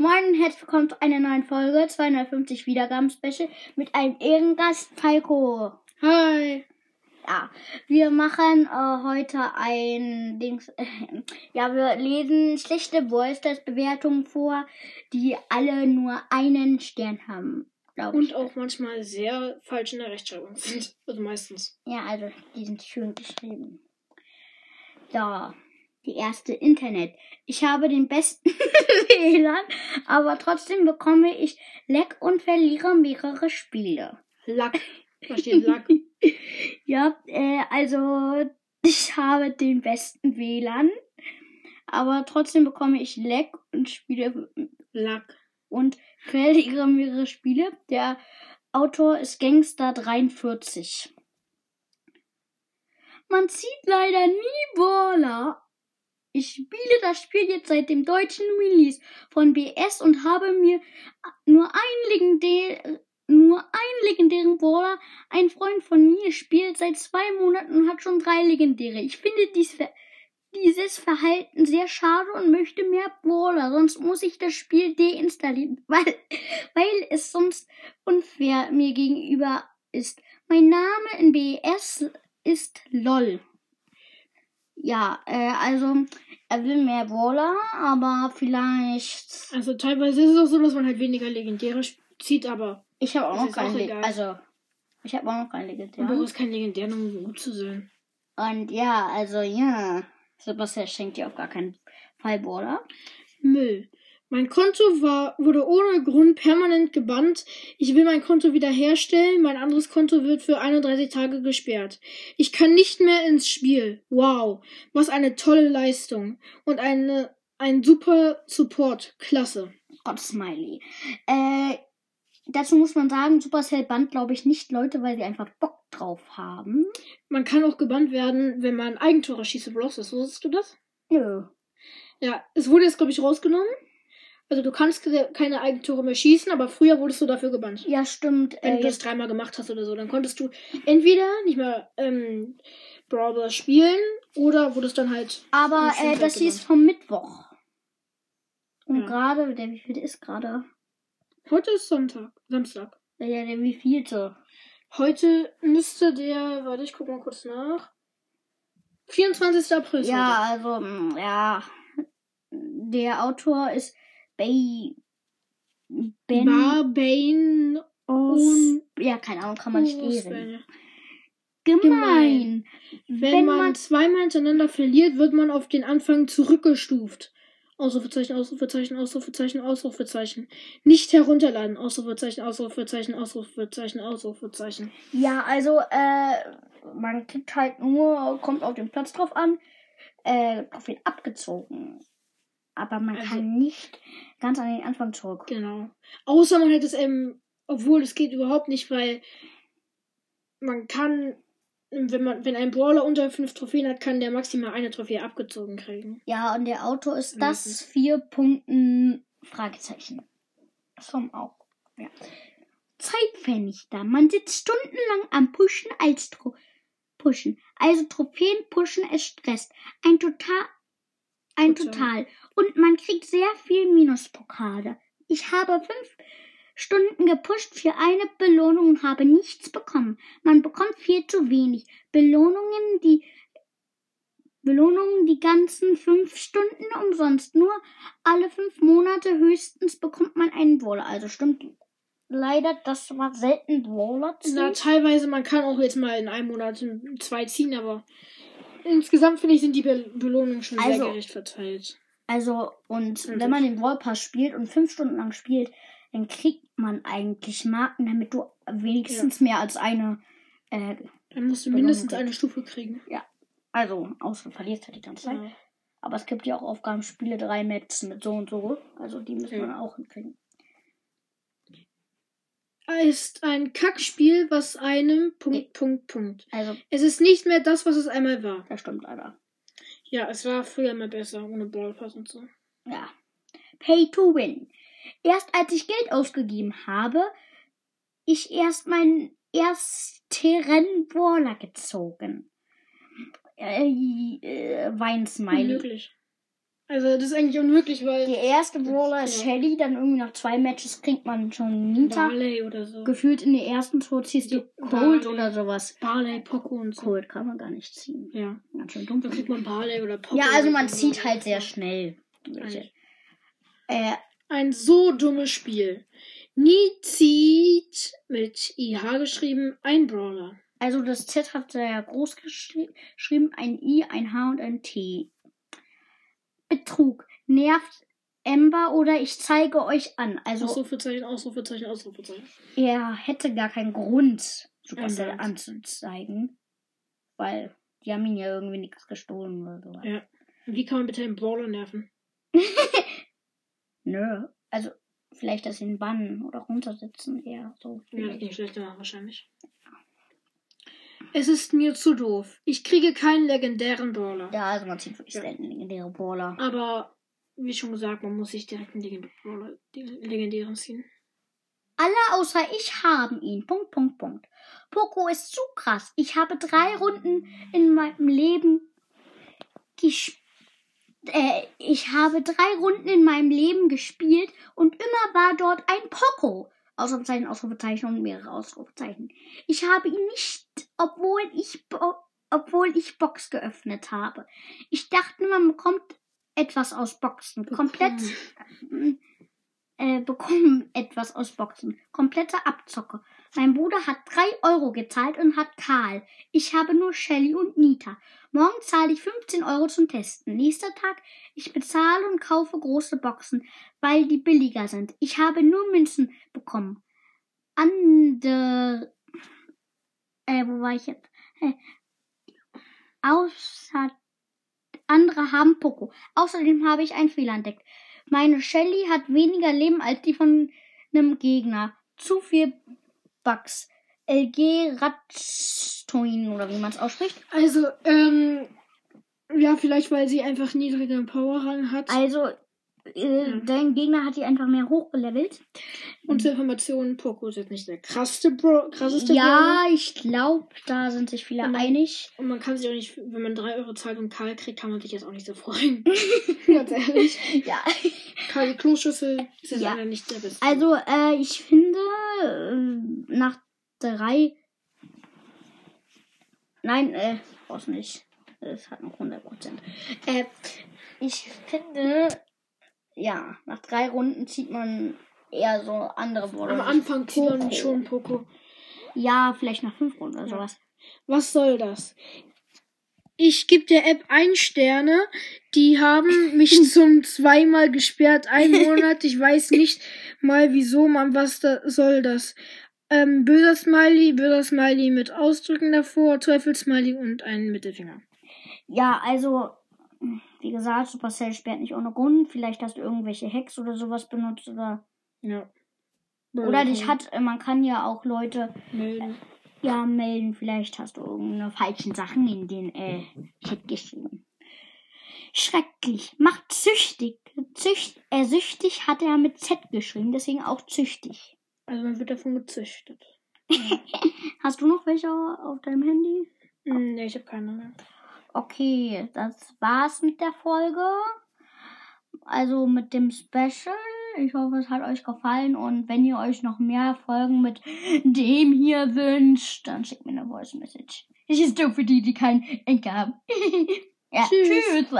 Moin und herzlich willkommen zu einer neuen Folge 250 Wiedergaben-Special mit einem Ehrengast Falco. Hi. Ja, wir machen äh, heute ein Dings. Äh, ja, wir lesen schlechte Voice-Bewertungen vor, die alle nur einen Stern haben. Und ich. auch manchmal sehr falsch in der Rechtschreibung sind. Also meistens. Ja, also die sind schön geschrieben. So, die erste Internet. Ich habe den besten WLAN, aber trotzdem bekomme ich Leck und verliere mehrere Spiele. Lack. Da steht Lack. Ja, äh, also ich habe den besten WLAN, aber trotzdem bekomme ich Leck und Spiele Lack. und verliere mehrere Spiele. Der Autor ist Gangster 43. Man sieht leider nie Baller. Ich spiele das Spiel jetzt seit dem deutschen Release von BS und habe mir nur ein legendär, nur einen legendären Brawler. Ein Freund von mir spielt seit zwei Monaten und hat schon drei legendäre. Ich finde dies, dieses Verhalten sehr schade und möchte mehr Brawler, sonst muss ich das Spiel deinstallieren, weil, weil es sonst unfair mir gegenüber ist. Mein Name in BS ist LOL. Ja, äh, also er will mehr Brawler, aber vielleicht. Also teilweise ist es auch so, dass man halt weniger Legendäre zieht, aber Ich habe auch Das noch ist kein auch Le egal. Also, ich habe auch noch kein du Legendär. brauchst kein Legendär, um gut zu sein. Und ja, also ja. Sebastian schenkt dir auf gar keinen Fall Brawler. Müll. Mein Konto war, wurde ohne Grund permanent gebannt. Ich will mein Konto wiederherstellen. Mein anderes Konto wird für 31 Tage gesperrt. Ich kann nicht mehr ins Spiel. Wow. Was eine tolle Leistung. Und eine, ein super Support. Klasse. Gott, Smiley. Äh, dazu muss man sagen, Supercell bannt, glaube ich, nicht Leute, weil sie einfach Bock drauf haben. Man kann auch gebannt werden, wenn man Eigentore schießt. Wusstest du das? Nö. Ja, es wurde jetzt, glaube ich, rausgenommen. Also du kannst ke- keine Eigentore mehr schießen, aber früher wurdest du dafür gebannt. Ja, stimmt. Wenn Äh, du das dreimal gemacht hast oder so, dann konntest du entweder nicht mehr ähm, Brawl Ball spielen oder wurdest dann halt. aber äh, das hieß gebannt. vom Mittwoch. Und Ja. gerade, der wie viel ist gerade? Heute ist Sonntag, Samstag. Der, der, der wie vielte? Heute müsste der, warte, ich guck mal kurz nach. 24. April. ist Ja, also, mm, ja. Der Autor ist Bay. Ben. Barbane aus, ja, keine Ahnung, kann man nicht. Auswählen. Gemein. Wenn, man, zweimal hintereinander verliert, wird man auf den Anfang zurückgestuft. Ausrufezeichen, Ausrufezeichen, Ausrufezeichen, Ausrufezeichen. Nicht herunterladen. Ausrufezeichen, Ausrufezeichen, Ausrufezeichen, Ausrufezeichen. Ja, also, äh, man kriegt halt nur, kommt auf den Platz drauf an, äh, Trophäen abgezogen. Aber man Also- kann nicht ganz an den Anfang zurück. Genau. Außer man hätte es eben, obwohl es geht überhaupt nicht, weil man kann, wenn man, wenn ein Brawler unter fünf Trophäen hat, kann der maximal eine Trophäe abgezogen kriegen. Ja, und der Autor ist das Meistens. vier Punkten Fragezeichen. Vom auch. Ja. Zeitvernichter. Man sitzt stundenlang am Pushen als Tro Pushen. Also Trophäen pushen es stresst. Ein total ein Total. total. Und man kriegt sehr viel Minuspokale. Ich habe fünf Stunden gepusht für eine Belohnung und habe nichts bekommen. Man bekommt viel zu wenig. Belohnungen, die Belohnungen die ganzen fünf Stunden umsonst. Nur alle fünf Monate höchstens bekommt man einen Brawler. Also stimmt leider, dass man selten Brawler Na, teilweise, man kann auch jetzt mal in einem Monat zwei ziehen, aber insgesamt finde ich, sind die Be Belohnungen schon Also- sehr gerecht verteilt. Also, und Und wenn man den Brawl Pass spielt und fünf Stunden lang spielt, dann kriegt man eigentlich Marken, damit du wenigstens mehr als eine, äh, Dann musst du Belohnung mindestens kriegt. eine Stufe kriegen. also, außer du verlierst halt die ganze Zeit. Ja. Aber es gibt ja auch Aufgaben, Spiele drei Maps mit so und so. Also, die müssen Ja. wir auch hinkriegen. Ist ein Kackspiel, was einem Punkt, Nee. Punkt, Punkt. Also, Es ist nicht mehr das, was es einmal war. das stimmt leider. Ja, es war früher mal besser, ohne Ballpass und so. Ja. Pay to win. Erst als ich Geld ausgegeben habe, ich erst meinen ersten Brawler gezogen. Äh, äh, Weinsmiley. Unmöglich. Also das ist eigentlich unmöglich, weil Der erste Brawler ist Ja. Shelly, dann irgendwie nach zwei Matches kriegt man schon Nita. Barley oder so. Gefühlt in der ersten Tour ziehst du Cold oder sowas. Barley, Poco und so. Cold kann man gar nicht ziehen. Ja. Ganz schön dumm. Da kriegt man Barley oder Poco. Ja, also man zieht halt sehr schnell. welche. Äh, Ein so dummes Spiel. Nie zieht mit IH geschrieben ein Brawler. also das Z hat sehr groß geschri geschrieben, ein I, ein H und ein T. Betrug. Nervt Ember oder ich zeige euch an. Also Ausrufezeichen, Ausrufezeichen, Ausrufezeichen. er hätte gar keinen Grund, Supercell anzuzeigen. Weil die haben ihn ja irgendwie nichts gestohlen oder so. Ja. Wie kann man bitte einen Brawler nerven? Nö. Also vielleicht das ihn bannen oder runtersetzen eher so. Ja, das ging schlechter wahrscheinlich. Es ist mir zu doof. Ich kriege keinen legendären Brawler. Ja, also man zieht wirklich Ja. selten legendäre Brawler. Aber wie schon gesagt, man muss sich direkt einen legendären Brawler, den legendären ziehen. Alle außer ich haben ihn. Punkt, Punkt, Punkt. Poco ist zu krass. Ich habe drei Runden in meinem Leben gespielt. Äh, ich habe drei Runden in meinem Leben gespielt und immer war dort ein Poco. Ausrufezeichen, Ausrufezeichen und mehrere Ausrufezeichen. Ich habe ihn nicht, obwohl ich, obwohl ich Box geöffnet habe. Ich dachte, man bekommt etwas aus Boxen. Komplett äh, bekommen etwas aus Boxen. Komplette Abzocke. Mein Bruder hat 3 Euro gezahlt und hat Karl. Ich habe nur Shelly und Nita. Morgen zahle ich 15 Euro zum Testen. Nächster Tag, ich bezahle und kaufe große Boxen, weil die billiger sind. Ich habe nur Münzen bekommen. Andere. Äh, wo war ich jetzt? Äh, außer. Andere haben Poco. Außerdem habe ich einen Fehler entdeckt. Meine Shelly hat weniger Leben als die von einem Gegner. Zu viel Bugs. LG Ratstoin oder wie man es ausspricht. Also, ähm, ja, vielleicht weil sie einfach niedrigeren Powerrang hat. Also, äh, Ja. dein Gegner hat die einfach mehr hochgelevelt. Und zur Information, Poco ist jetzt nicht der krasseste Bro krasseste Brawler. Ja, ich glaube, da sind sich viele Und dann- einig. Und man kann sich auch nicht, wenn man 3 Euro zahlt und Karl kriegt, kann man sich jetzt auch nicht so freuen. Ganz ehrlich. Ja. Karl die Kloschüssel ist Ja. leider nicht der beste. Also, äh, ich finde, äh, nach drei. Nein, äh, brauchst nicht. Es hat noch 100%. Äh, ich finde, ja, nach drei Runden zieht man eher so andere Brawler. Am Anfang zieht man schon Poco. Ja, vielleicht nach fünf Runden oder Ja. sowas. Was soll das? Ich gebe der App ein Sterne. Die haben mich zum zweimal gesperrt, ein Monat. Ich weiß nicht mal wieso, man, was da soll das? Ähm, böser Smiley, böser Smiley mit Ausdrücken davor, Teufelsmiley und einen Mittelfinger. Ja, also, wie gesagt, Supercell sperrt nicht ohne Grund. Vielleicht hast du irgendwelche Hacks oder sowas benutzt oder. Ja. Oder dich hat, äh, man kann ja auch Leute melden. ja melden. Vielleicht hast du irgendeine falschen Sachen in den äh, Chat geschrieben. Schrecklich. Macht züchtig. Zücht, äh, süchtig hat er mit Z geschrieben, deswegen auch züchtig. Also man wird davon gezüchtet. Hast du noch welche auf deinem Handy? Hm, nee, ich habe keine mehr. Okay, das war's mit der Folge. Also mit dem Special. Ich hoffe, es hat euch gefallen. Und wenn ihr euch noch mehr Folgen mit dem hier wünscht, dann schickt mir eine Voice Message. Ich ist doof für die, die keinen Enker haben. ja, Tschüss. tschüss.